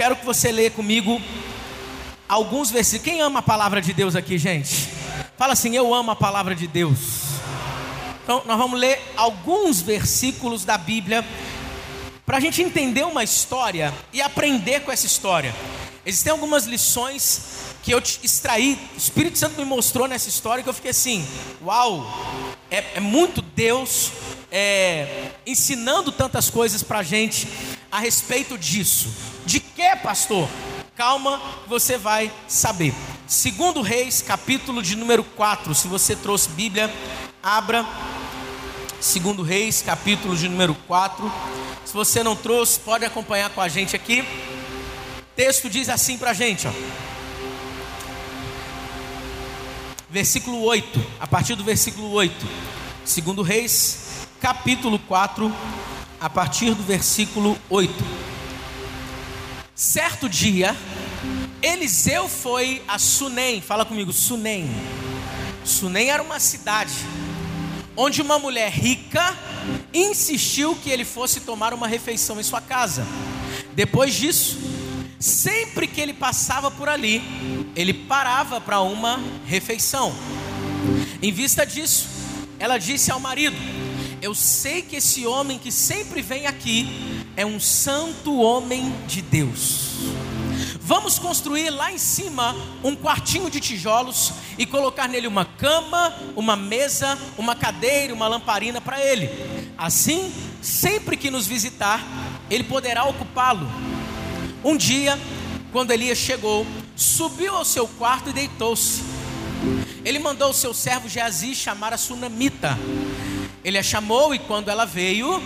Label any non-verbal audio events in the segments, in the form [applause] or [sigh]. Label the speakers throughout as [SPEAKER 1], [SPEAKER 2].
[SPEAKER 1] quero que você leia comigo alguns versículos. Quem ama a palavra de Deus aqui, gente? Fala assim: Eu amo a palavra de Deus. Então, nós vamos ler alguns versículos da Bíblia para a gente entender uma história e aprender com essa história. Existem algumas lições que eu extraí, o Espírito Santo me mostrou nessa história que eu fiquei assim: Uau, é, é muito Deus é, ensinando tantas coisas para a gente a respeito disso. De que, pastor? Calma, você vai saber. Segundo Reis, capítulo de número 4. Se você trouxe Bíblia, abra. Segundo Reis, capítulo de número 4. Se você não trouxe, pode acompanhar com a gente aqui. O texto diz assim para a gente, ó. Versículo 8, a partir do versículo 8. Segundo Reis, capítulo 4, a partir do versículo 8. Certo dia, Eliseu foi a Sunem, fala comigo, Sunem. Sunem era uma cidade onde uma mulher rica insistiu que ele fosse tomar uma refeição em sua casa. Depois disso, sempre que ele passava por ali, ele parava para uma refeição. Em vista disso, ela disse ao marido: Eu sei que esse homem que sempre vem aqui é um santo homem de Deus. Vamos construir lá em cima um quartinho de tijolos e colocar nele uma cama, uma mesa, uma cadeira, uma lamparina para ele. Assim, sempre que nos visitar, ele poderá ocupá-lo. Um dia, quando Elias chegou, subiu ao seu quarto e deitou-se. Ele mandou o seu servo Geazi chamar a sunamita. Ele a chamou e quando ela veio,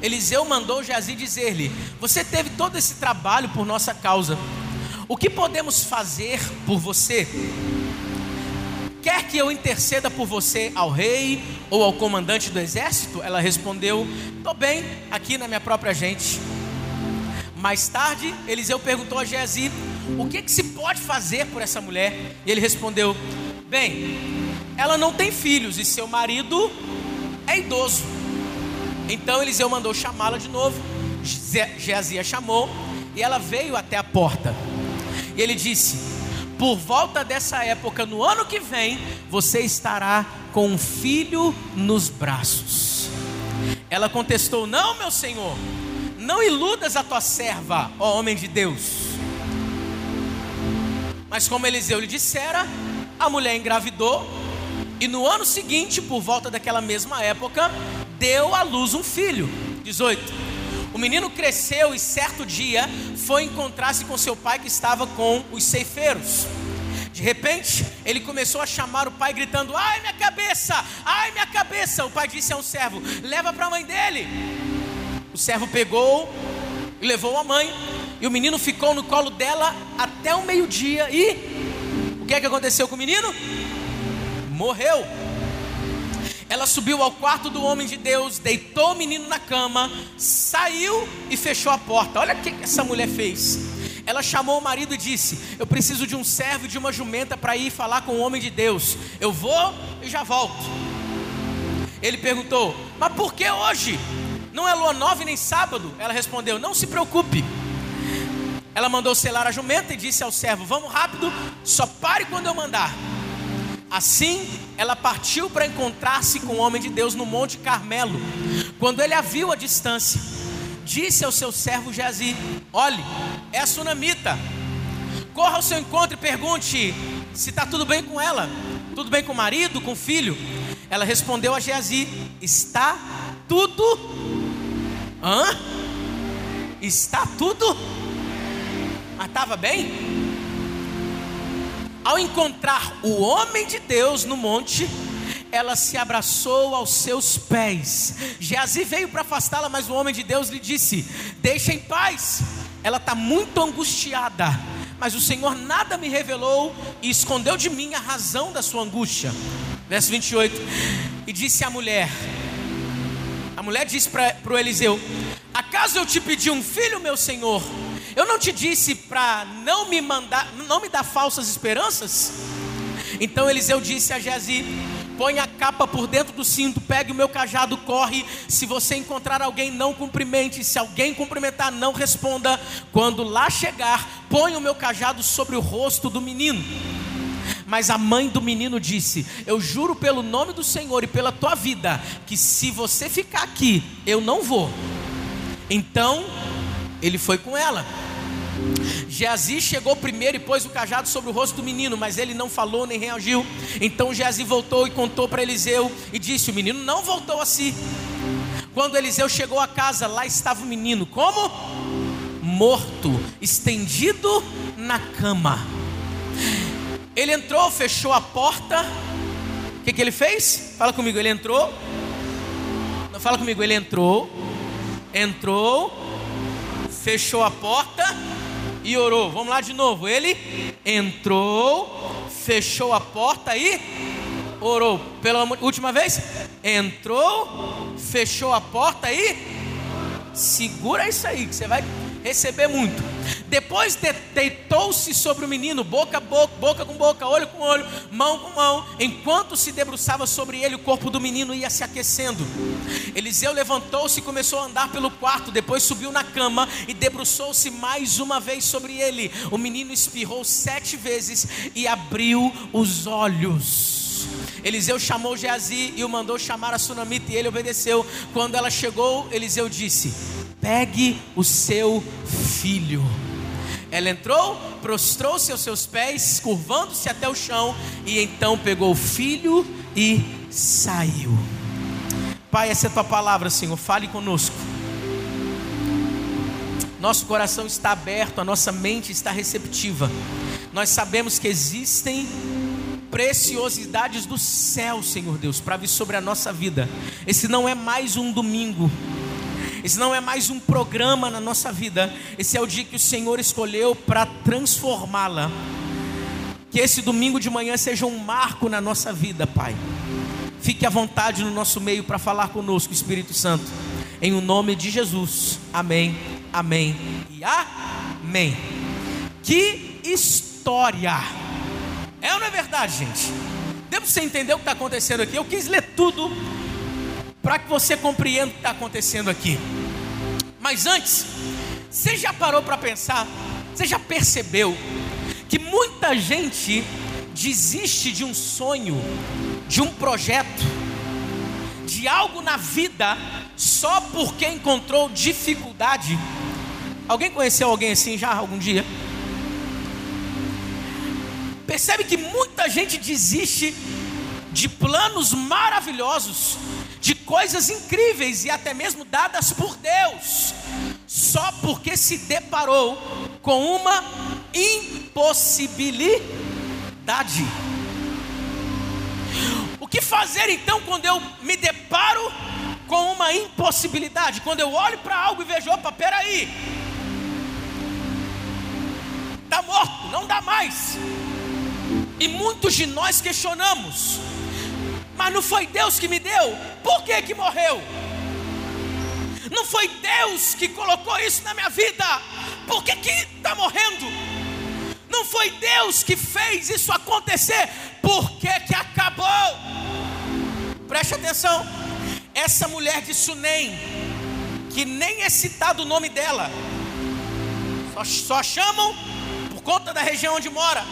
[SPEAKER 1] Eliseu mandou Geazi dizer-lhe: Você teve todo esse trabalho por nossa causa. O que podemos fazer por você? Quer que eu interceda por você ao rei ou ao comandante do exército? Ela respondeu: Estou bem aqui na minha própria gente. Mais tarde, Eliseu perguntou a Geazi: O que, que se pode fazer por essa mulher? E ele respondeu: Bem, ela não tem filhos e seu marido é idoso. Então Eliseu mandou chamá-la de novo. Geazia chamou e ela veio até a porta. E ele disse: Por volta dessa época, no ano que vem, você estará com um filho nos braços. Ela contestou: Não, meu senhor, não iludas a tua serva, ó homem de Deus. Mas como Eliseu lhe dissera, a mulher engravidou, e no ano seguinte, por volta daquela mesma época, deu à luz um filho. 18. O menino cresceu e certo dia foi encontrar-se com seu pai que estava com os ceifeiros. De repente, ele começou a chamar o pai, gritando: Ai, minha cabeça! Ai, minha cabeça! O pai disse a um servo: Leva para a mãe dele. O servo pegou e levou a mãe, e o menino ficou no colo dela até o meio-dia. E o que é que aconteceu com o menino? Morreu. Ela subiu ao quarto do homem de Deus, deitou o menino na cama, saiu e fechou a porta. Olha o que essa mulher fez. Ela chamou o marido e disse: Eu preciso de um servo e de uma jumenta para ir falar com o homem de Deus. Eu vou e já volto. Ele perguntou: Mas por que hoje? Não é lua nove nem sábado? Ela respondeu: Não se preocupe. Ela mandou selar a jumenta e disse ao servo: Vamos rápido, só pare quando eu mandar. Assim, ela partiu para encontrar-se com o homem de Deus no Monte Carmelo. Quando ele a viu à distância, disse ao seu servo Geazi: Olhe, é a sunamita. Corra ao seu encontro e pergunte se está tudo bem com ela, tudo bem com o marido, com o filho. Ela respondeu a Geazi: Está tudo. Hã? Está tudo? Mas estava bem? Ao encontrar o homem de Deus no monte, ela se abraçou aos seus pés. Geazi veio para afastá-la, mas o homem de Deus lhe disse: Deixa em paz. Ela está muito angustiada, mas o Senhor nada me revelou e escondeu de mim a razão da sua angústia. Verso 28. E disse a mulher: A mulher disse para o Eliseu: Acaso eu te pedi um filho, meu senhor? Eu não te disse para não me mandar, não me dar falsas esperanças? Então Eliseu disse a Geazi: põe a capa por dentro do cinto, pegue o meu cajado, corre. Se você encontrar alguém, não cumprimente. Se alguém cumprimentar, não responda. Quando lá chegar, põe o meu cajado sobre o rosto do menino. Mas a mãe do menino disse: Eu juro pelo nome do Senhor e pela tua vida, que se você ficar aqui, eu não vou. Então, ele foi com ela. Geazi chegou primeiro e pôs o cajado sobre o rosto do menino, mas ele não falou nem reagiu. Então Geazi voltou e contou para Eliseu e disse: O menino não voltou a si. Quando Eliseu chegou à casa, lá estava o menino, como? Morto, estendido na cama. Ele entrou, fechou a porta. O que, que ele fez? Fala comigo, ele entrou. Não fala comigo, ele entrou. Entrou, fechou a porta e orou. Vamos lá de novo. Ele entrou, fechou a porta e orou. Pela última vez, entrou, fechou a porta e segura isso aí que você vai receber muito. Depois de, deitou-se sobre o menino, boca a boca, boca com boca, olho com olho, mão com mão. Enquanto se debruçava sobre ele, o corpo do menino ia se aquecendo. Eliseu levantou-se e começou a andar pelo quarto. Depois subiu na cama e debruçou-se mais uma vez sobre ele. O menino espirrou sete vezes e abriu os olhos. Eliseu chamou Geazi e o mandou chamar a sunamita e ele obedeceu. Quando ela chegou, Eliseu disse: Pegue o seu filho. Ela entrou, prostrou-se aos seus pés, curvando-se até o chão, e então pegou o filho e saiu. Pai, essa é a tua palavra, Senhor, fale conosco. Nosso coração está aberto, a nossa mente está receptiva. Nós sabemos que existem preciosidades do céu, Senhor Deus, para vir sobre a nossa vida. Esse não é mais um domingo esse não é mais um programa na nossa vida. Esse é o dia que o Senhor escolheu para transformá-la. Que esse domingo de manhã seja um marco na nossa vida, Pai. Fique à vontade no nosso meio para falar conosco, Espírito Santo. Em o nome de Jesus. Amém, amém e amém. Que história! É ou não é verdade, gente? Devo você entender o que está acontecendo aqui? Eu quis ler tudo para que você compreenda o que está acontecendo aqui. Mas antes, você já parou para pensar? Você já percebeu que muita gente desiste de um sonho, de um projeto, de algo na vida só porque encontrou dificuldade? Alguém conheceu alguém assim já algum dia? Percebe que muita gente desiste de planos maravilhosos de coisas incríveis e até mesmo dadas por Deus, só porque se deparou com uma impossibilidade. O que fazer então quando eu me deparo com uma impossibilidade? Quando eu olho para algo e vejo, opa, peraí, está morto, não dá mais. E muitos de nós questionamos, mas não foi Deus que me deu, por que que morreu? Não foi Deus que colocou isso na minha vida, por que que está morrendo? Não foi Deus que fez isso acontecer, por que que acabou? Preste atenção, essa mulher de Sunem, que nem é citado o nome dela, só, só chamam por conta da região onde mora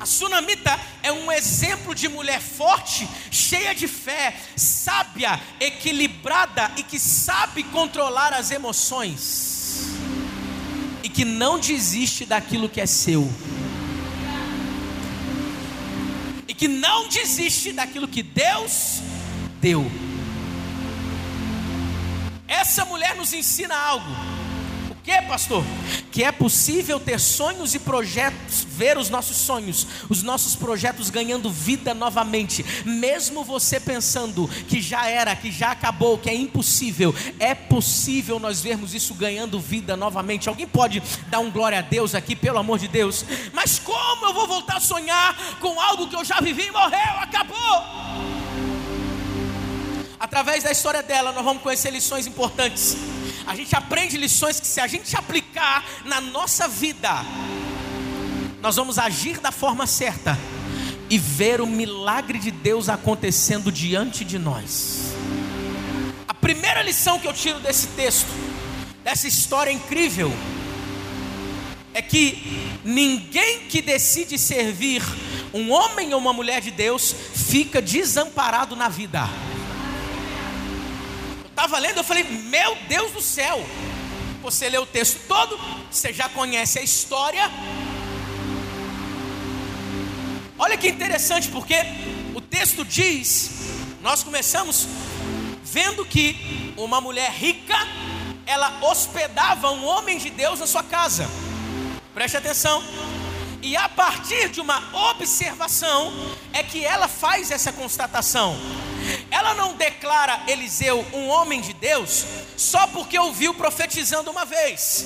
[SPEAKER 1] a sunamita é um exemplo de mulher forte, cheia de fé, sábia, equilibrada e que sabe controlar as emoções e que não desiste daquilo que é seu. E que não desiste daquilo que Deus deu. Essa mulher nos ensina algo que, pastor? Que é possível ter sonhos e projetos, ver os nossos sonhos, os nossos projetos ganhando vida novamente, mesmo você pensando que já era, que já acabou, que é impossível, é possível nós vermos isso ganhando vida novamente. Alguém pode dar um glória a Deus aqui, pelo amor de Deus? Mas como eu vou voltar a sonhar com algo que eu já vivi e morreu, acabou? Através da história dela, nós vamos conhecer lições importantes a gente aprende lições que, se a gente aplicar na nossa vida, nós vamos agir da forma certa, e ver o milagre de Deus acontecendo diante de nós. A primeira lição que eu tiro desse texto, dessa história incrível, é que ninguém que decide servir um homem ou uma mulher de Deus fica desamparado na vida. Estava lendo, eu falei, meu Deus do céu. Você lê o texto todo, você já conhece a história. Olha que interessante, porque o texto diz: nós começamos vendo que uma mulher rica, ela hospedava um homem de Deus na sua casa. Preste atenção. E a partir de uma observação é que ela faz essa constatação. Ela não declara Eliseu um homem de Deus só porque ouviu profetizando uma vez.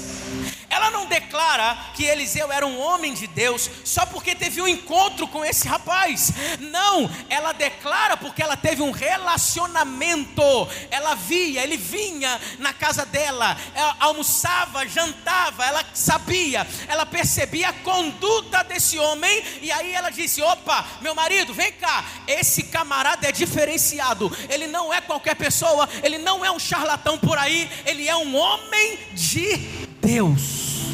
[SPEAKER 1] Ela não declara que Eliseu era um homem de Deus só porque teve um encontro com esse rapaz. Não, ela declara porque ela teve um relacionamento. Ela via, ele vinha na casa dela, ela almoçava, jantava, ela sabia, ela percebia a conduta desse homem. E aí ela disse: opa, meu marido, vem cá, esse camarada é diferenciado. Ele não é qualquer pessoa, ele não é um charlatão por aí, ele é um homem de Deus.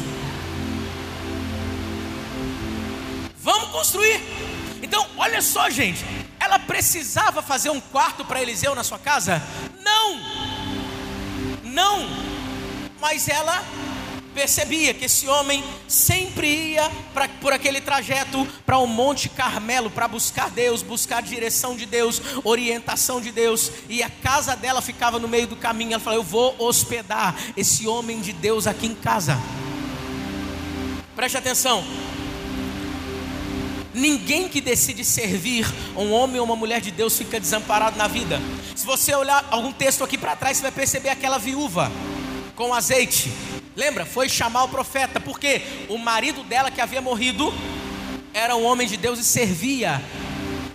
[SPEAKER 1] Vamos construir. Então, olha só, gente. Ela precisava fazer um quarto para Eliseu na sua casa? Não. Não. Mas ela percebia que esse homem sempre ia pra, por aquele trajeto para o Monte Carmelo para buscar Deus, buscar a direção de Deus, orientação de Deus, e a casa dela ficava no meio do caminho. Ela falou: Eu vou hospedar esse homem de Deus aqui em casa. Preste atenção. Ninguém que decide servir um homem ou uma mulher de Deus fica desamparado na vida. Se você olhar algum texto aqui para trás, você vai perceber aquela viúva com azeite. Lembra? Foi chamar o profeta, porque o marido dela que havia morrido era um homem de Deus e servia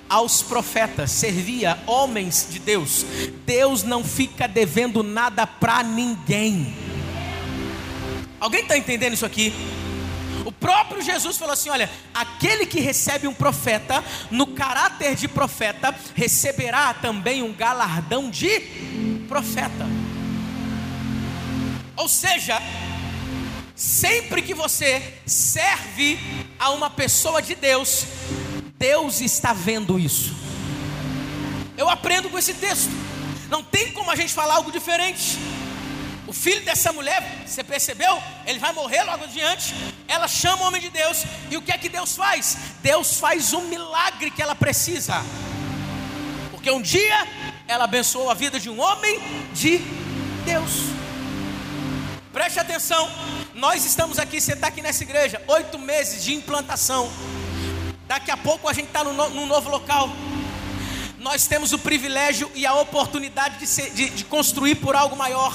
[SPEAKER 1] aos profetas, servia homens de Deus. Deus não fica devendo nada para ninguém. Alguém está entendendo isso aqui? O próprio Jesus falou assim: olha, aquele que recebe um profeta, no caráter de profeta, receberá também um galardão de profeta. Ou seja, sempre que você serve a uma pessoa de Deus, Deus está vendo isso. Eu aprendo com esse texto. Não tem como a gente falar algo diferente. O filho dessa mulher, você percebeu? Ele vai morrer logo adiante. Ela chama o homem de Deus. E o que é que Deus faz? Deus faz um milagre que ela precisa. Porque um dia ela abençoou a vida de um homem de Deus. Preste atenção. Nós estamos aqui, você está aqui nessa igreja, oito meses de implantação. Daqui a pouco a gente está num novo local nós temos o privilégio e a oportunidade de, ser, de, de, construir por algo maior.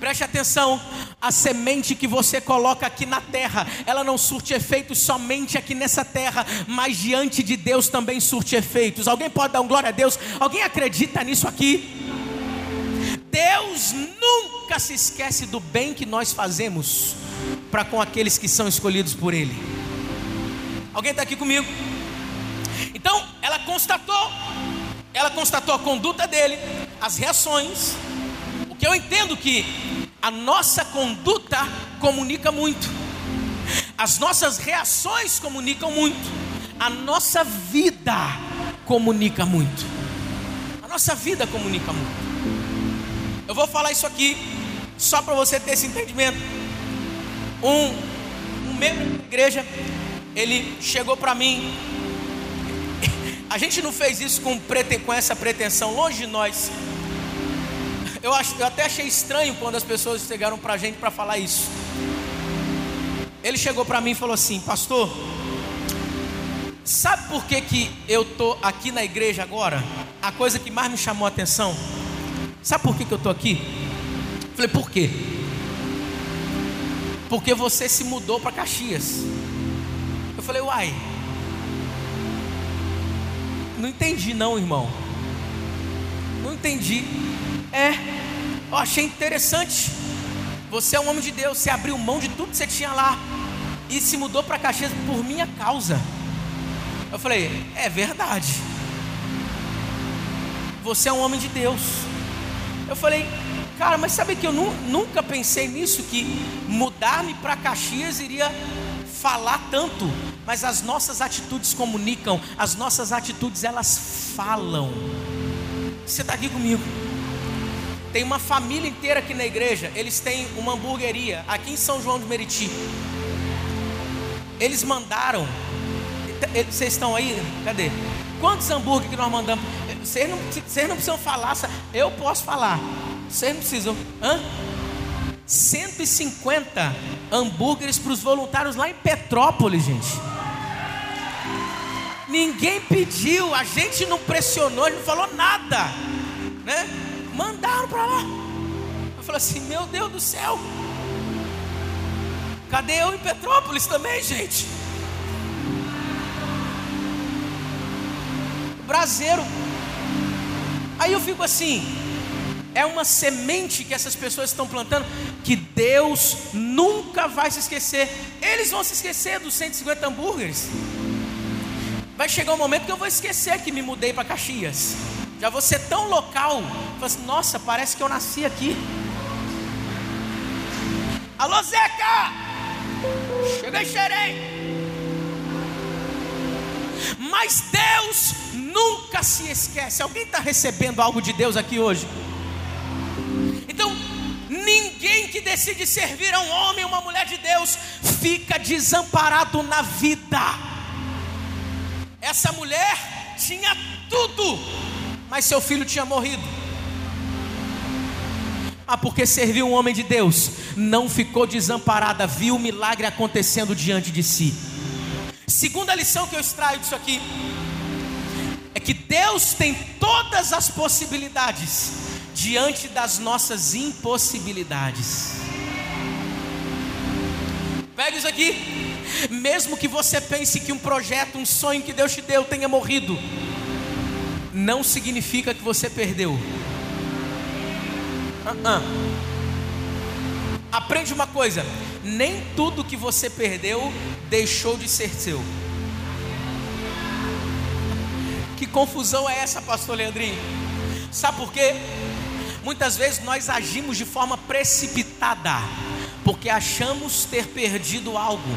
[SPEAKER 1] Preste atenção, a semente que você coloca aqui na terra, ela não surte efeitos somente aqui nessa terra, mas diante de Deus também surte efeitos. Alguém pode dar um glória a Deus? Alguém acredita nisso aqui? Deus nunca se esquece do bem que nós fazemos para com aqueles que são escolhidos por Ele. Alguém está aqui comigo? Então, ela constatou, ela constatou a conduta dele, as reações, que eu entendo que a nossa conduta comunica muito, as nossas reações comunicam muito, a nossa vida comunica muito. A nossa vida comunica muito. Eu vou falar isso aqui só para você ter esse entendimento. Um, um membro da igreja, ele chegou para mim. A gente não fez isso com, com essa pretensão, longe de nós. Eu, acho, eu até achei estranho quando as pessoas chegaram para a gente para falar isso. Ele chegou para mim e falou assim: Pastor, sabe por que, que eu estou aqui na igreja agora? A coisa que mais me chamou a atenção. Sabe por que, que eu estou aqui? Falei: Por quê? Porque você se mudou para Caxias. Eu falei: Uai. Não entendi, não, irmão. Não entendi. É, eu achei interessante. Você é um homem de Deus, você abriu mão de tudo que você tinha lá e se mudou para Caxias por minha causa. Eu falei: É verdade. Você é um homem de Deus. Eu falei: Cara, mas sabe que eu nu nunca pensei nisso? Que mudar-me para Caxias iria falar tanto, mas as nossas atitudes comunicam, as nossas atitudes elas falam. Você está aqui comigo? Tem uma família inteira aqui na igreja. Eles têm uma hamburgueria aqui em São João de Meriti. Eles mandaram. Vocês estão aí? Cadê? Quantos hambúrguer que nós mandamos? Vocês não, vocês não precisam falar. Eu posso falar. Vocês não precisam. Hã? 150 hambúrgueres para os voluntários lá em Petrópolis, gente. Ninguém pediu, a gente não pressionou, a gente não falou nada, né? Mandaram para lá. Eu falei assim: Meu Deus do céu, cadê eu em Petrópolis também, gente? Braseiro. Aí eu fico assim, é uma semente que essas pessoas estão plantando que Deus nunca vai se esquecer. Eles vão se esquecer dos 150 hambúrgueres. Vai chegar um momento que eu vou esquecer que me mudei para Caxias. Já vou ser tão local. Assim, Nossa, parece que eu nasci aqui. Alô, Zeca! Cheguei, xerei. Mas Deus nunca se esquece. Alguém está recebendo algo de Deus aqui hoje? Então, ninguém que decide servir a um homem, uma mulher de Deus, fica desamparado na vida. Essa mulher tinha tudo, mas seu filho tinha morrido. Ah, porque serviu um homem de Deus, não ficou desamparada, viu o milagre acontecendo diante de si. Segunda lição que eu extraio disso aqui é que Deus tem todas as possibilidades diante das nossas impossibilidades. Pega isso aqui. Mesmo que você pense que um projeto, um sonho que Deus te deu tenha morrido, não significa que você perdeu. Uh -uh. Aprende uma coisa: nem tudo que você perdeu deixou de ser seu. Que confusão é essa, pastor Leandrinho? Sabe por quê? Muitas vezes nós agimos de forma precipitada, porque achamos ter perdido algo.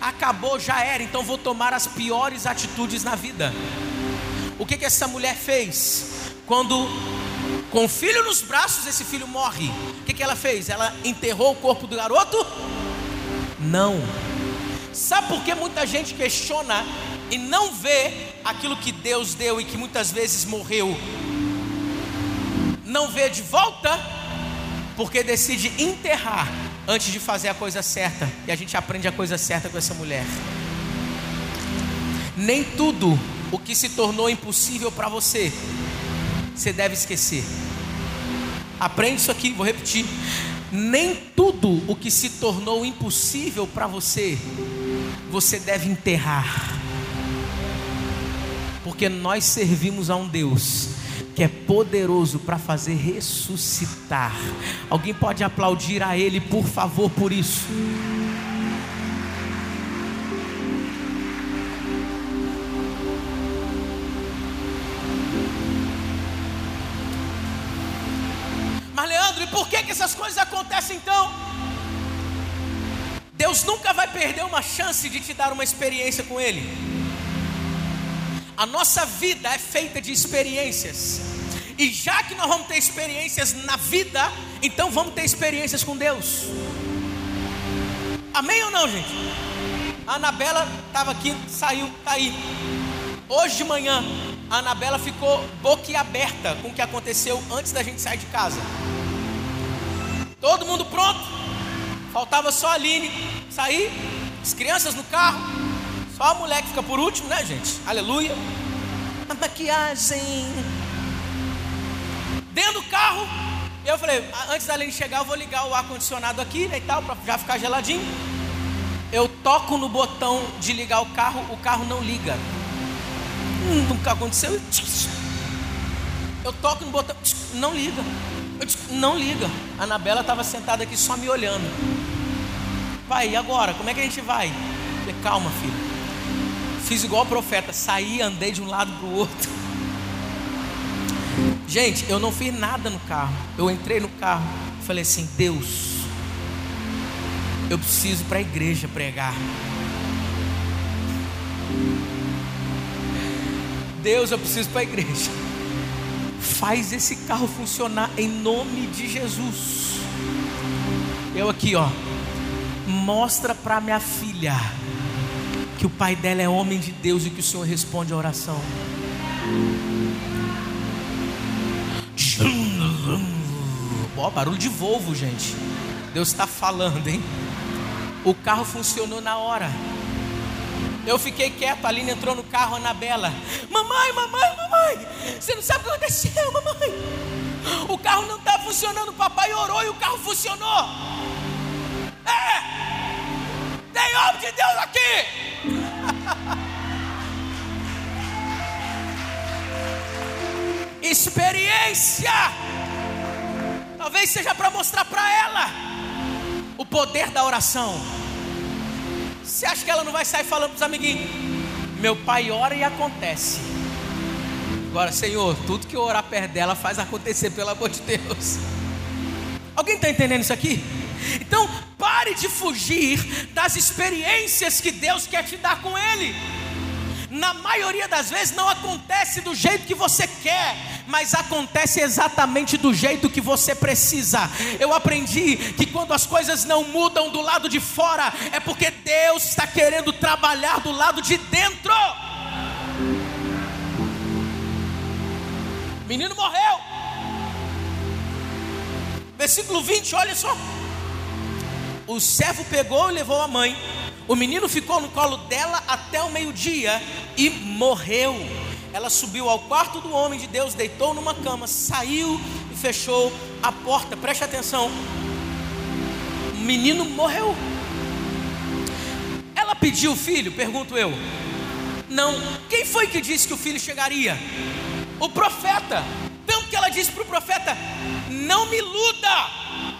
[SPEAKER 1] Acabou, já era, então vou tomar as piores atitudes na vida. O que que essa mulher fez? Quando com o filho nos braços, esse filho morre. O que, que ela fez? Ela enterrou o corpo do garoto? Não. Sabe por que muita gente questiona e não vê aquilo que Deus deu e que muitas vezes morreu? não vê de volta, porque decide enterrar antes de fazer a coisa certa. E a gente aprende a coisa certa com essa mulher. Nem tudo o que se tornou impossível para você, você deve esquecer. Aprende isso aqui, vou repetir. Nem tudo o que se tornou impossível para você, você deve enterrar. Porque nós servimos a um Deus que é poderoso para fazer ressuscitar. Alguém pode aplaudir a Ele, por favor, por isso? Mas Leandro, e por que, que essas coisas acontecem então? Deus nunca vai perder uma chance de te dar uma experiência com Ele. A nossa vida é feita de experiências. E já que nós vamos ter experiências na vida, então vamos ter experiências com Deus. Amém ou não, gente? A Anabela estava aqui, saiu, tá aí. Hoje de manhã, a Anabela ficou boquiaberta com o que aconteceu antes da gente sair de casa. Todo mundo pronto. Faltava só a Aline sair, as crianças no carro. Só a mulher que fica por último, né, gente? Aleluia. A maquiagem. Dentro do carro, eu falei, antes da Lene chegar, eu vou ligar o ar-condicionado aqui né, e tal, para já ficar geladinho. Eu toco no botão de ligar o carro, o carro não liga. Hum, nunca aconteceu. Eu toco no botão, não liga. não liga. A Anabela estava sentada aqui só me olhando. Pai, e agora? Como é que a gente vai? Falei, calma, filho Fiz igual o profeta, saí, andei de um lado para o outro. Gente, eu não fiz nada no carro. Eu entrei no carro, falei assim: Deus, eu preciso para a igreja pregar. Deus, eu preciso para a igreja. Faz esse carro funcionar em nome de Jesus. Eu aqui, ó. Mostra para minha filha que o pai dela é homem de Deus e que o Senhor responde a oração. Ó, barulho de Volvo, gente. Deus está falando, hein? O carro funcionou na hora. Eu fiquei quieto, a Aline entrou no carro, Anabela. Mamãe, mamãe, mamãe. Você não sabe o que aconteceu, mamãe. O carro não está funcionando. O papai orou e o carro funcionou. É! Tem homem de Deus aqui. [laughs] Experiência. Talvez seja para mostrar para ela o poder da oração. Você acha que ela não vai sair falando para os amiguinhos? Meu pai ora e acontece. Agora, Senhor, tudo que eu orar perto dela faz acontecer, pelo amor de Deus. Alguém está entendendo isso aqui? Então, pare de fugir das experiências que Deus quer te dar com Ele na maioria das vezes não acontece do jeito que você quer, mas acontece exatamente do jeito que você precisa. Eu aprendi que quando as coisas não mudam do lado de fora, é porque Deus está querendo trabalhar do lado de dentro. Menino morreu. Versículo 20, olha só. O servo pegou e levou a mãe o menino ficou no colo dela até o meio-dia e morreu. Ela subiu ao quarto do homem de Deus, deitou numa cama, saiu e fechou a porta. Preste atenção. O menino morreu. Ela pediu o filho? Pergunto eu. Não. Quem foi que disse que o filho chegaria? O profeta. Tanto que ela disse para o profeta: Não me iluda,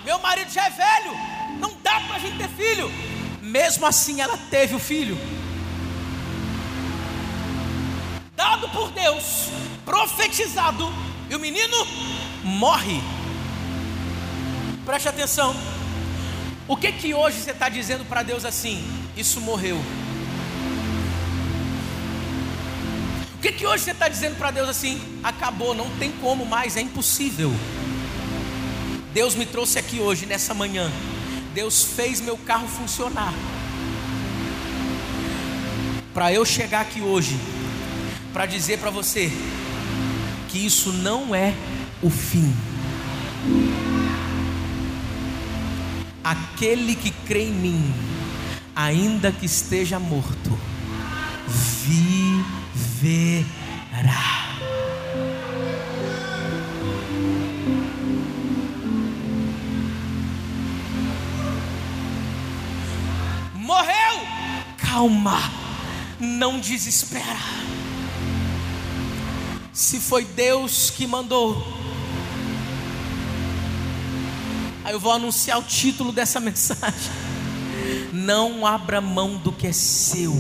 [SPEAKER 1] meu marido já é velho, dá para a gente ter filho mesmo assim ela teve o filho. Dado por Deus, profetizado, e o menino morre. Preste atenção. O que que hoje você está dizendo para Deus assim? Isso morreu. O que que hoje você está dizendo para Deus assim? Acabou, não tem como mais, é impossível. Deus me trouxe aqui hoje, nessa manhã Deus fez meu carro funcionar. Para eu chegar aqui hoje, para dizer para você que isso não é o fim. Aquele que crê em mim, ainda que esteja morto, viverá. Calma, não desespera. Se foi Deus que mandou, aí eu vou anunciar o título dessa [laughs] mensagem. Não abra mão do que é seu.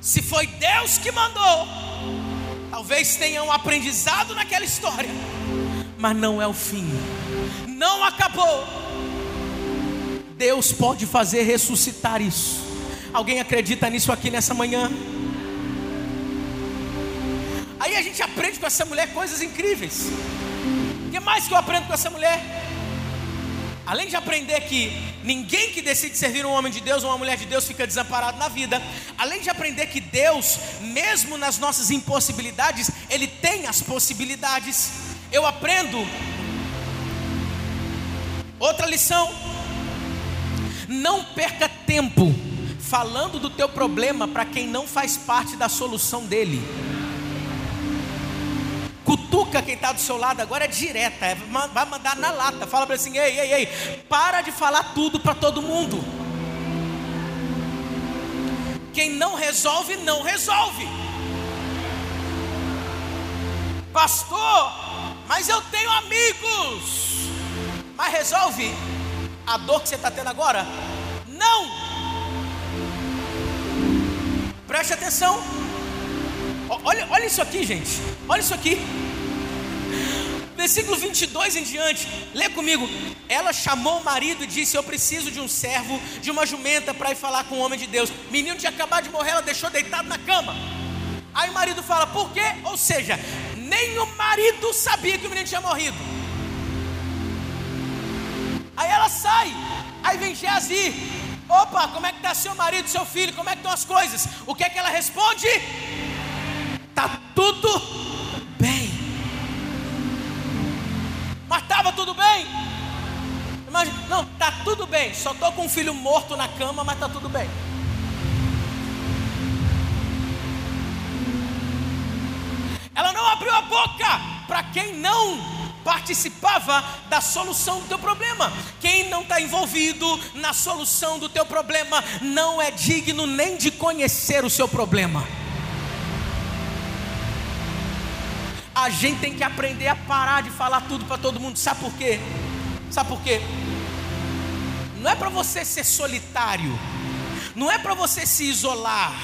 [SPEAKER 1] Se foi Deus que mandou, talvez tenha um aprendizado naquela história, mas não é o fim, não acabou Deus pode fazer ressuscitar isso. Alguém acredita nisso aqui nessa manhã? Aí a gente aprende com essa mulher coisas incríveis. O que mais que eu aprendo com essa mulher? Além de aprender que ninguém que decide servir um homem de Deus ou uma mulher de Deus fica desamparado na vida, além de aprender que Deus, mesmo nas nossas impossibilidades, Ele tem as possibilidades, eu aprendo outra lição não perca tempo falando do teu problema para quem não faz parte da solução dele. Cutuca quem está do seu lado agora é direta, é, vai mandar na lata. Fala para assim: ei, ei, ei, para de falar tudo para todo mundo. Quem não resolve, não resolve. Pastor, mas eu tenho amigos. Mas resolve a dor que você está tendo agora? Não! Preste atenção. Olha, olha isso aqui, gente. Olha isso aqui. Versículo 22 em diante, lê comigo. Ela chamou o marido e disse: Eu preciso de um servo, de uma jumenta para ir falar com o homem de Deus. Menino tinha acabado de morrer, ela deixou deitado na cama. Aí o marido fala: Por quê? Ou seja, nem o marido sabia que o menino tinha morrido. Aí ela sai, aí vem Geazi. Opa, como é que está seu marido, seu filho? Como é que estão as coisas? O que é que ela responde? Tá tudo bem. Mas estava tudo bem? Imagina, não, tá tudo bem. Só tô com um filho morto na cama, mas tá tudo bem. Ela não abriu a boca para quem não participava da solução do teu problema. Quem não está envolvido na solução do teu problema não é digno nem de conhecer o seu problema. A gente tem que aprender a parar de falar tudo para todo mundo. Sabe por quê? Sabe por quê? Não é para você ser solitário. Não é para você se isolar.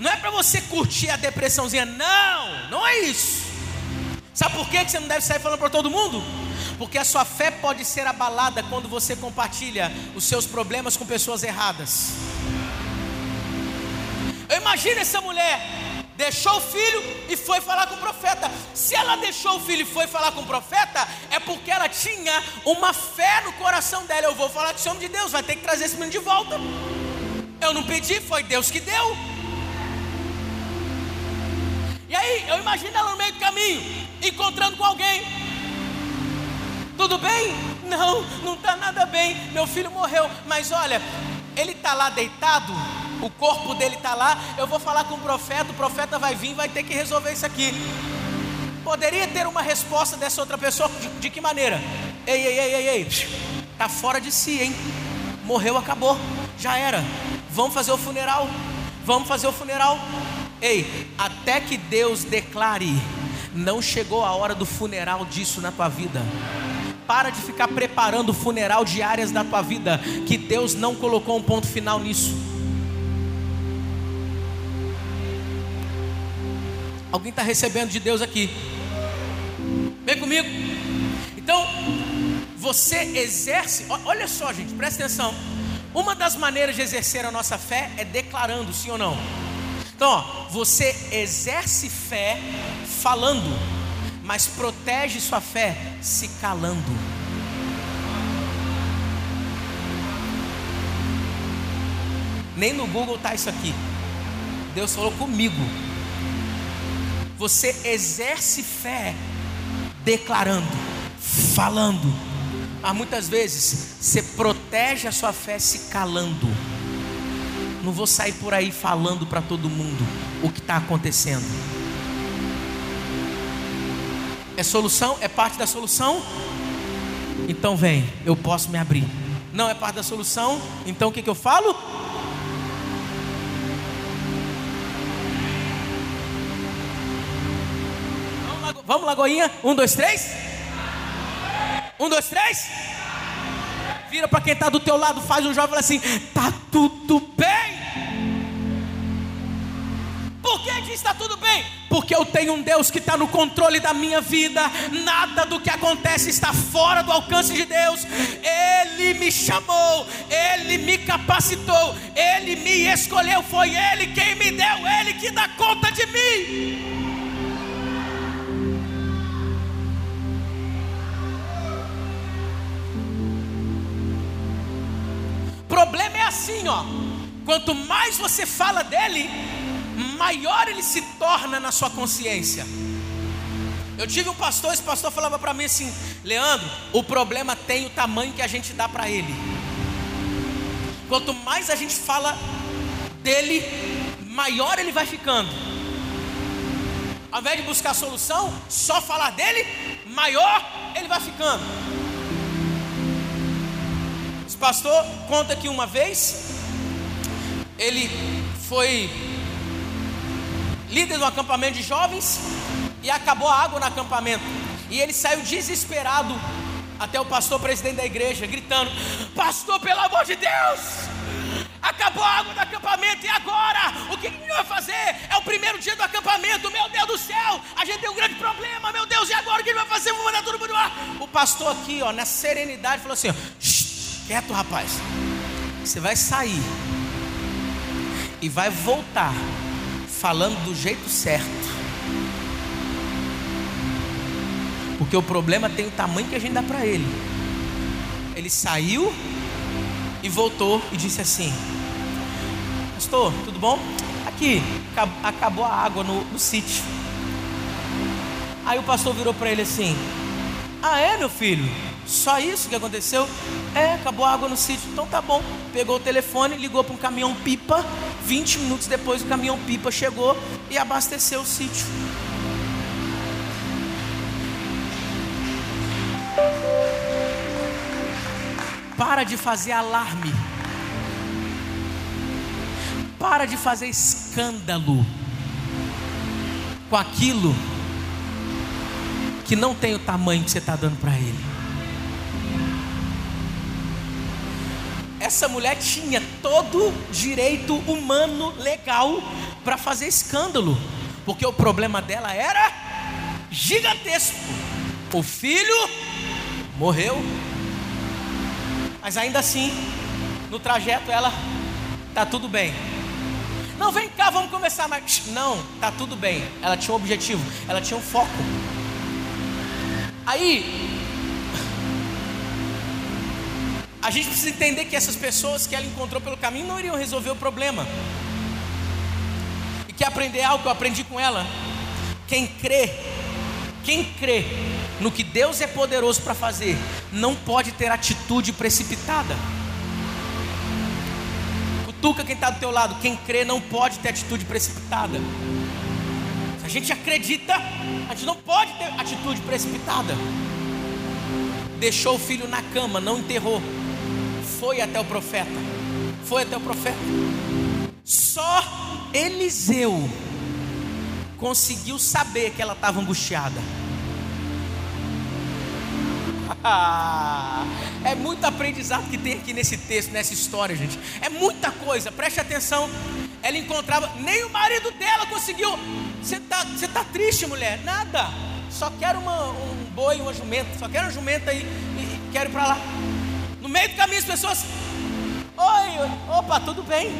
[SPEAKER 1] Não é para você curtir a depressãozinha, não, não é isso. Sabe por que você não deve sair falando para todo mundo? Porque a sua fé pode ser abalada quando você compartilha os seus problemas com pessoas erradas. Eu imagino essa mulher, deixou o filho e foi falar com o profeta. Se ela deixou o filho e foi falar com o profeta, é porque ela tinha uma fé no coração dela. Eu vou falar com esse homem de Deus, vai ter que trazer esse menino de volta. Eu não pedi, foi Deus que deu. E aí, eu imagino ela no meio do caminho, encontrando com alguém. Tudo bem? Não, não está nada bem. Meu filho morreu, mas olha, ele está lá deitado, o corpo dele está lá. Eu vou falar com o profeta, o profeta vai vir, vai ter que resolver isso aqui. Poderia ter uma resposta dessa outra pessoa, de, de que maneira? Ei, ei, ei, ei, ei, está fora de si, hein? Morreu, acabou, já era. Vamos fazer o funeral. Vamos fazer o funeral. Ei, até que Deus declare, não chegou a hora do funeral disso na tua vida. Para de ficar preparando o funeral de áreas da tua vida que Deus não colocou um ponto final nisso. Alguém está recebendo de Deus aqui? Vem comigo. Então, você exerce, olha só, gente, presta atenção. Uma das maneiras de exercer a nossa fé é declarando, sim ou não? Então, ó, você exerce fé falando, mas protege sua fé se calando. Nem no Google está isso aqui. Deus falou comigo. Você exerce fé declarando, falando. Mas muitas vezes você protege a sua fé se calando. Não vou sair por aí falando para todo mundo o que está acontecendo. É solução? É parte da solução? Então vem, eu posso me abrir. Não é parte da solução? Então o que, que eu falo? Vamos, Lagoinha? Um, dois, três? Um, dois, três? Vira para quem está do teu lado, faz um jovem fala assim: tá tudo bem. Por que, que está tudo bem? Porque eu tenho um Deus que está no controle da minha vida, nada do que acontece está fora do alcance de Deus. Ele me chamou, Ele me capacitou, Ele me escolheu, foi Ele quem me deu, Ele que dá conta de mim. Assim, ó. Quanto mais você fala dele, maior ele se torna na sua consciência. Eu tive um pastor, esse pastor falava para mim assim: Leandro, o problema tem o tamanho que a gente dá para ele. Quanto mais a gente fala dele, maior ele vai ficando. Ao invés de buscar solução, só falar dele, maior ele vai ficando. Esse pastor conta que uma vez ele foi líder do acampamento de jovens, e acabou a água no acampamento. E ele saiu desesperado até o pastor presidente da igreja, gritando: Pastor, pelo amor de Deus, Acabou a água do acampamento e agora? O que a gente vai fazer? É o primeiro dia do acampamento, meu Deus do céu! A gente tem um grande problema, meu Deus, e agora o que ele vai fazer? Vou mandar todo mundo lá. O pastor aqui, ó, na serenidade, falou assim: ó, quieto, rapaz. Você vai sair e vai voltar falando do jeito certo. Porque o problema tem o tamanho que a gente dá para ele. Ele saiu e voltou e disse assim: Pastor, tudo bom? Aqui, acabou a água no, no sítio. Aí o pastor virou para ele assim: Ah, é, meu filho? Só isso que aconteceu? É, acabou a água no sítio. Então tá bom. Pegou o telefone, ligou para um caminhão pipa. 20 minutos depois o caminhão pipa chegou e abasteceu o sítio. Para de fazer alarme. Para de fazer escândalo com aquilo que não tem o tamanho que você está dando para ele. Essa mulher tinha todo direito humano legal para fazer escândalo, porque o problema dela era gigantesco. O filho morreu. Mas ainda assim, no trajeto ela tá tudo bem. Não, vem cá, vamos começar mais. Não, tá tudo bem. Ela tinha um objetivo, ela tinha um foco. Aí, a gente precisa entender que essas pessoas que ela encontrou pelo caminho não iriam resolver o problema. E que aprender algo que eu aprendi com ela. Quem crê, quem crê no que Deus é poderoso para fazer, não pode ter atitude precipitada. Cutuca quem está do teu lado, quem crê não pode ter atitude precipitada. Se a gente acredita, a gente não pode ter atitude precipitada. Deixou o filho na cama, não enterrou. Foi até o profeta. Foi até o profeta. Só Eliseu conseguiu saber que ela estava angustiada. [laughs] é muito aprendizado que tem aqui nesse texto, nessa história, gente. É muita coisa, preste atenção. Ela encontrava, nem o marido dela conseguiu. Você está você tá triste, mulher? Nada. Só quero uma, um boi, uma jumenta. Só quero uma jumenta e, e quero ir para lá. Meio do caminho, as pessoas. Oi, opa, tudo bem.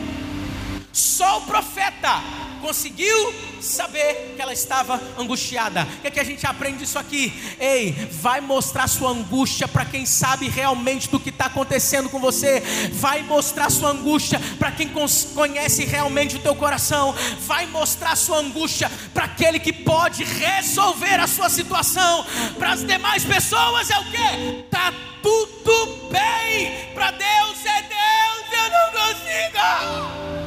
[SPEAKER 1] Só o profeta conseguiu saber que ela estava angustiada. O que, é que a gente aprende disso aqui? Ei, vai mostrar sua angústia para quem sabe realmente do que está acontecendo com você. Vai mostrar sua angústia para quem conhece realmente o teu coração. Vai mostrar sua angústia para aquele que pode resolver a sua situação. Para as demais pessoas é o que? Tá tudo bem. Para Deus é Deus. Eu não consigo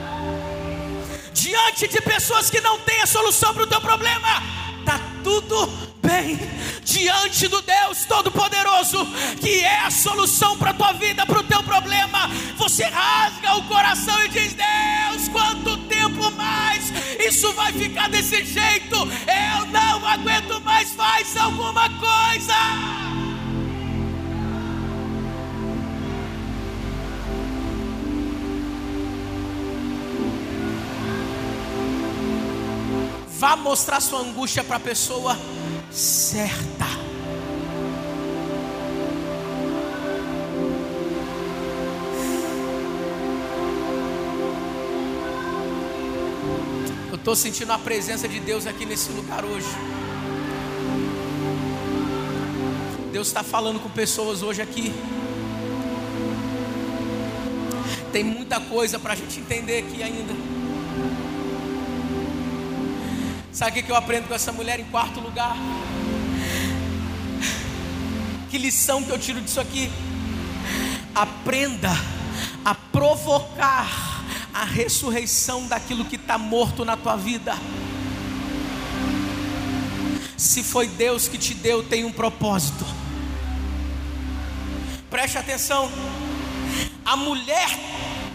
[SPEAKER 1] diante de pessoas que não têm a solução para o teu problema, está tudo bem diante do Deus Todo-Poderoso, que é a solução para a tua vida, para o teu problema. Você rasga o coração e diz: Deus, quanto tempo mais isso vai ficar desse jeito? Eu não aguento mais, faz alguma coisa. Vá mostrar sua angústia para a pessoa certa. Eu estou sentindo a presença de Deus aqui nesse lugar hoje. Deus está falando com pessoas hoje aqui. Tem muita coisa para a gente entender aqui ainda. Sabe o que eu aprendo com essa mulher em quarto lugar? Que lição que eu tiro disso aqui? Aprenda a provocar a ressurreição daquilo que está morto na tua vida. Se foi Deus que te deu, tem um propósito. Preste atenção. A mulher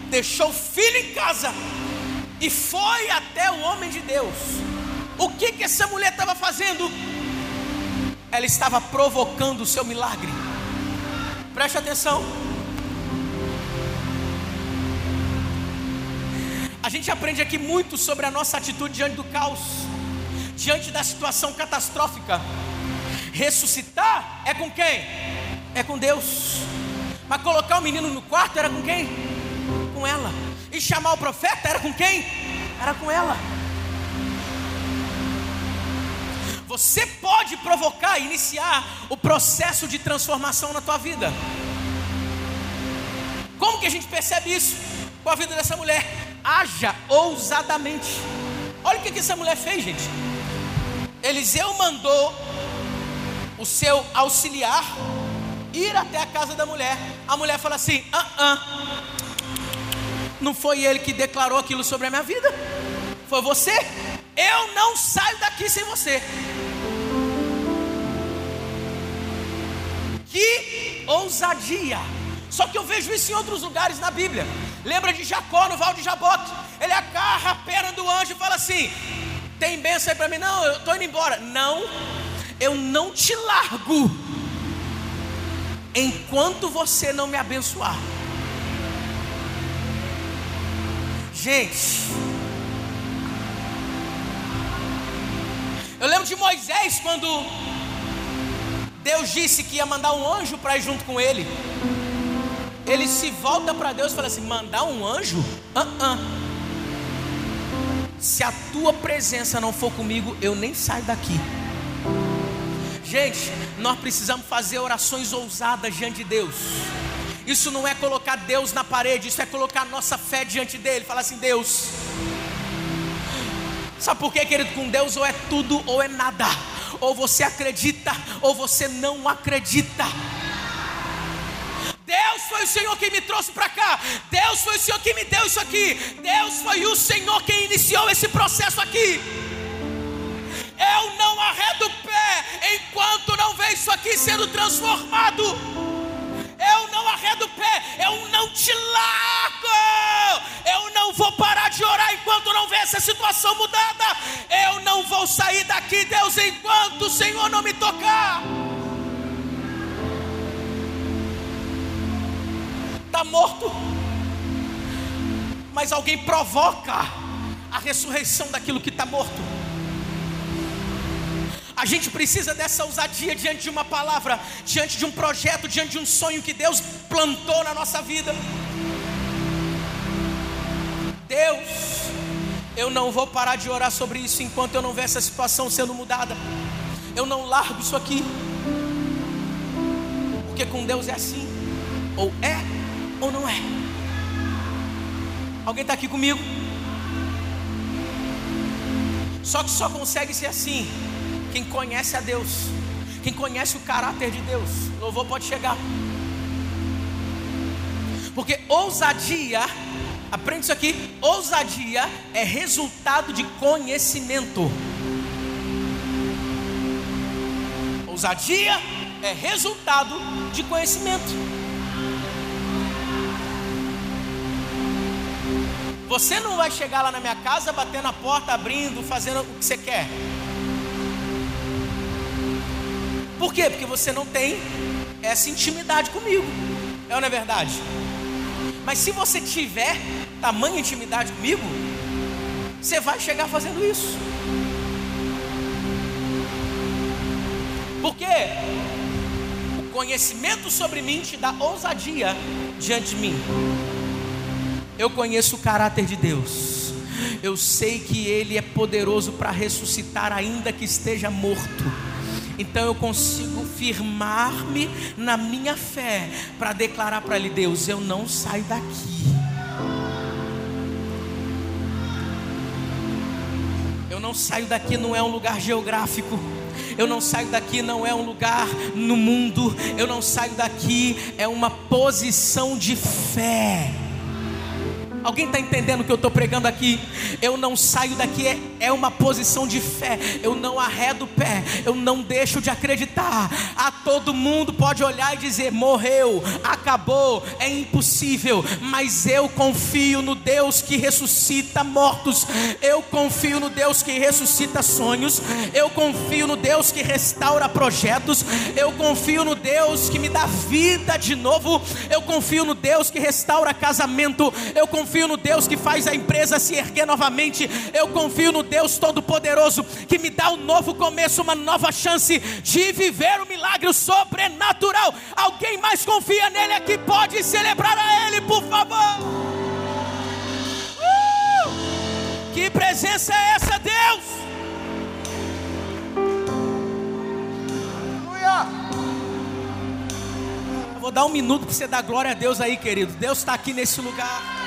[SPEAKER 1] deixou o filho em casa e foi até o homem de Deus. O que, que essa mulher estava fazendo? Ela estava provocando o seu milagre. Preste atenção. A gente aprende aqui muito sobre a nossa atitude diante do caos, diante da situação catastrófica. Ressuscitar é com quem? É com Deus. Mas colocar o menino no quarto era com quem? Com ela. E chamar o profeta era com quem? Era com ela. Você pode provocar, iniciar o processo de transformação na tua vida. Como que a gente percebe isso com a vida dessa mulher? Haja ousadamente. Olha o que, que essa mulher fez, gente. Eliseu mandou o seu auxiliar ir até a casa da mulher. A mulher fala assim: ah, ah, não foi ele que declarou aquilo sobre a minha vida, foi você. Eu não saio daqui sem você. Que ousadia! Só que eu vejo isso em outros lugares na Bíblia. Lembra de Jacó no Val de Jaboque? Ele agarra a perna do anjo e fala assim: Tem bênção aí para mim? Não, eu estou indo embora. Não, eu não te largo enquanto você não me abençoar. Gente, eu lembro de Moisés quando Deus disse que ia mandar um anjo para ir junto com ele. Ele se volta para Deus e fala assim: mandar um anjo? Uh -uh. Se a tua presença não for comigo, eu nem saio daqui. Gente, nós precisamos fazer orações ousadas diante de Deus. Isso não é colocar Deus na parede, isso é colocar nossa fé diante dele. Falar assim: Deus. Sabe por quê, querido? Com Deus ou é tudo ou é nada. Ou você acredita ou você não acredita. Deus foi o Senhor quem me trouxe para cá. Deus foi o Senhor quem me deu isso aqui. Deus foi o Senhor quem iniciou esse processo aqui. Eu não arredo o pé enquanto não ver isso aqui sendo transformado. Eu não arredo o pé, eu não te largo. Eu não vou parar de orar enquanto não ver essa situação mudada. Eu não vou sair daqui, Deus, enquanto o Senhor não me tocar. Está morto, mas alguém provoca a ressurreição daquilo que está morto. A gente precisa dessa ousadia diante de uma palavra, diante de um projeto, diante de um sonho que Deus plantou na nossa vida. Deus, eu não vou parar de orar sobre isso enquanto eu não ver essa situação sendo mudada. Eu não largo isso aqui. Porque com Deus é assim: ou é ou não é. Alguém está aqui comigo? Só que só consegue ser assim quem conhece a Deus, quem conhece o caráter de Deus, louvor pode chegar. Porque ousadia, aprende isso aqui: ousadia é resultado de conhecimento. Ousadia é resultado de conhecimento. Você não vai chegar lá na minha casa, batendo a porta, abrindo, fazendo o que você quer. Por quê? Porque você não tem essa intimidade comigo. É ou não é verdade? Mas se você tiver tamanha intimidade comigo, você vai chegar fazendo isso. Porque o conhecimento sobre mim te dá ousadia diante de mim. Eu conheço o caráter de Deus. Eu sei que Ele é poderoso para ressuscitar, ainda que esteja morto então eu consigo firmar-me na minha fé para declarar para Ele: Deus, eu não saio daqui. Eu não saio daqui, não é um lugar geográfico. Eu não saio daqui, não é um lugar no mundo. Eu não saio daqui, é uma posição de fé. Alguém está entendendo o que eu estou pregando aqui? Eu não saio daqui, é, é uma posição de fé. Eu não arredo o pé, eu não deixo de acreditar. A todo mundo pode olhar e dizer: morreu, acabou, é impossível. Mas eu confio no Deus que ressuscita mortos. Eu confio no Deus que ressuscita sonhos. Eu confio no Deus que restaura projetos. Eu confio no Deus que me dá vida de novo. Eu confio no Deus que restaura casamento. Eu confio confio no Deus que faz a empresa se erguer novamente. Eu confio no Deus Todo-Poderoso que me dá um novo começo, uma nova chance de viver o milagre sobrenatural. Alguém mais confia nele aqui? Pode celebrar a Ele, por favor. Uh! Que presença é essa, Deus? vou dar um minuto para você dar glória a Deus aí, querido. Deus está aqui nesse lugar.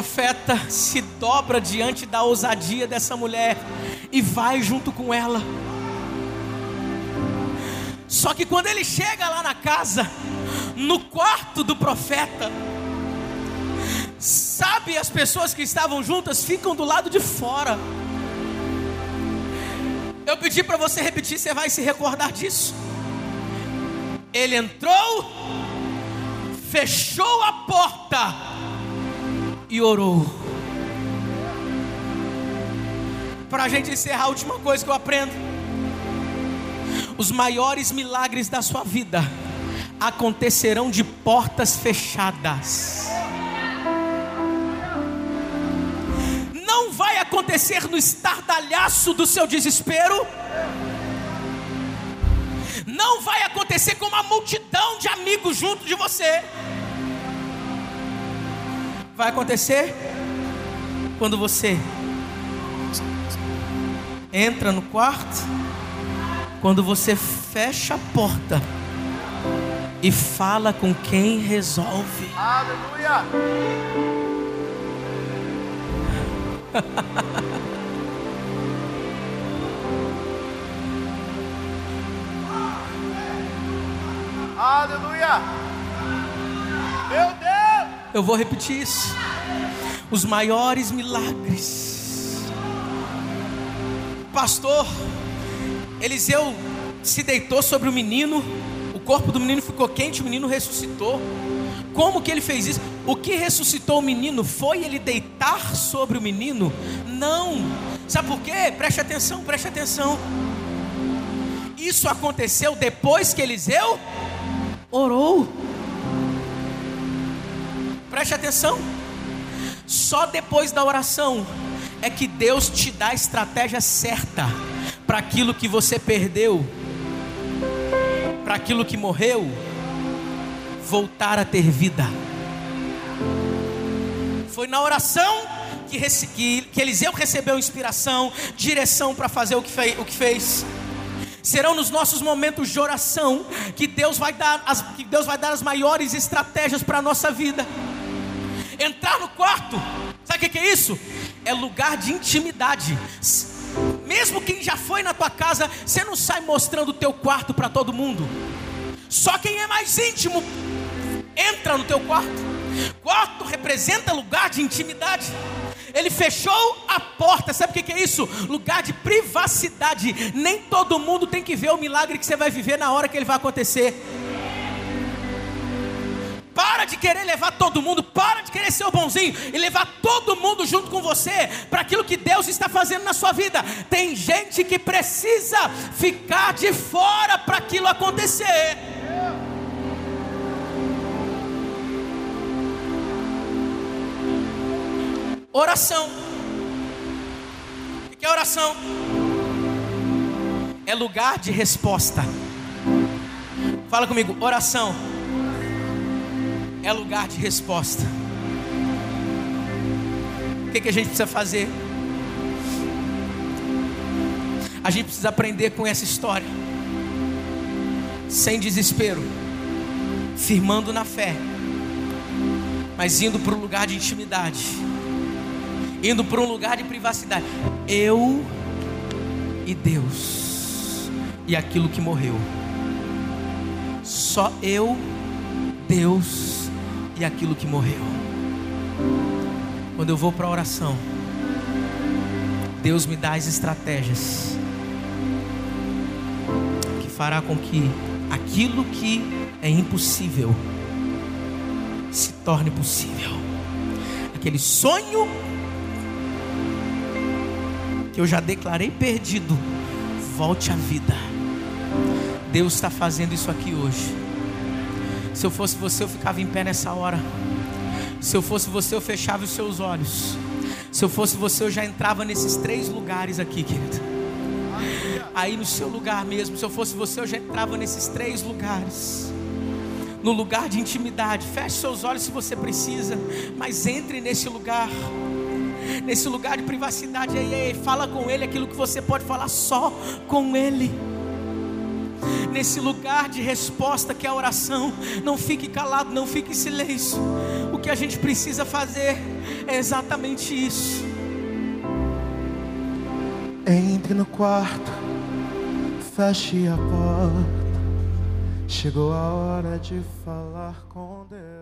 [SPEAKER 1] Profeta se dobra diante da ousadia dessa mulher e vai junto com ela. Só que quando ele chega lá na casa, no quarto do profeta, sabe, as pessoas que estavam juntas ficam do lado de fora. Eu pedi para você repetir, você vai se recordar disso. Ele entrou, fechou a porta e orou. Para a gente encerrar, a última coisa que eu aprendo: os maiores milagres da sua vida acontecerão de portas fechadas. Não vai acontecer no estardalhaço do seu desespero. Não vai acontecer com uma multidão de amigos junto de você vai acontecer quando você entra no quarto, quando você fecha a porta e fala com quem resolve.
[SPEAKER 2] Aleluia! [laughs] Aleluia!
[SPEAKER 1] Eu vou repetir isso. Os maiores milagres. Pastor, Eliseu se deitou sobre o menino, o corpo do menino ficou quente, o menino ressuscitou. Como que ele fez isso? O que ressuscitou o menino foi ele deitar sobre o menino? Não. Sabe por quê? Preste atenção, preste atenção. Isso aconteceu depois que Eliseu orou. Preste atenção. Só depois da oração é que Deus te dá a estratégia certa para aquilo que você perdeu, para aquilo que morreu, voltar a ter vida. Foi na oração que, que, que Eliseu recebeu inspiração, direção para fazer o que, fei, o que fez. Serão nos nossos momentos de oração que Deus vai dar as, que Deus vai dar as maiores estratégias para a nossa vida. Entrar no quarto, sabe o que é isso? É lugar de intimidade. Mesmo quem já foi na tua casa, você não sai mostrando o teu quarto para todo mundo. Só quem é mais íntimo entra no teu quarto. Quarto representa lugar de intimidade. Ele fechou a porta, sabe o que é isso? Lugar de privacidade. Nem todo mundo tem que ver o milagre que você vai viver na hora que ele vai acontecer. Para de querer levar todo mundo, para de querer ser o bonzinho e levar todo mundo junto com você para aquilo que Deus está fazendo na sua vida. Tem gente que precisa ficar de fora para aquilo acontecer. Oração. O que é oração? É lugar de resposta. Fala comigo, oração é lugar de resposta. O que, que a gente precisa fazer? A gente precisa aprender com essa história, sem desespero, firmando na fé, mas indo para um lugar de intimidade, indo para um lugar de privacidade. Eu e Deus, e aquilo que morreu. Só eu, Deus e aquilo que morreu. Quando eu vou para a oração, Deus me dá as estratégias que fará com que aquilo que é impossível se torne possível. Aquele sonho que eu já declarei perdido, volte à vida. Deus está fazendo isso aqui hoje. Se eu fosse você, eu ficava em pé nessa hora. Se eu fosse você, eu fechava os seus olhos. Se eu fosse você, eu já entrava nesses três lugares aqui, querido. Aí no seu lugar mesmo, se eu fosse você, eu já entrava nesses três lugares. No lugar de intimidade, feche seus olhos se você precisa, mas entre nesse lugar nesse lugar de privacidade aí, aí, fala com Ele aquilo que você pode falar só com Ele. Nesse lugar de resposta que é a oração, não fique calado, não fique em silêncio. O que a gente precisa fazer é exatamente isso.
[SPEAKER 3] Entre no quarto, feche a porta. Chegou a hora de falar com Deus.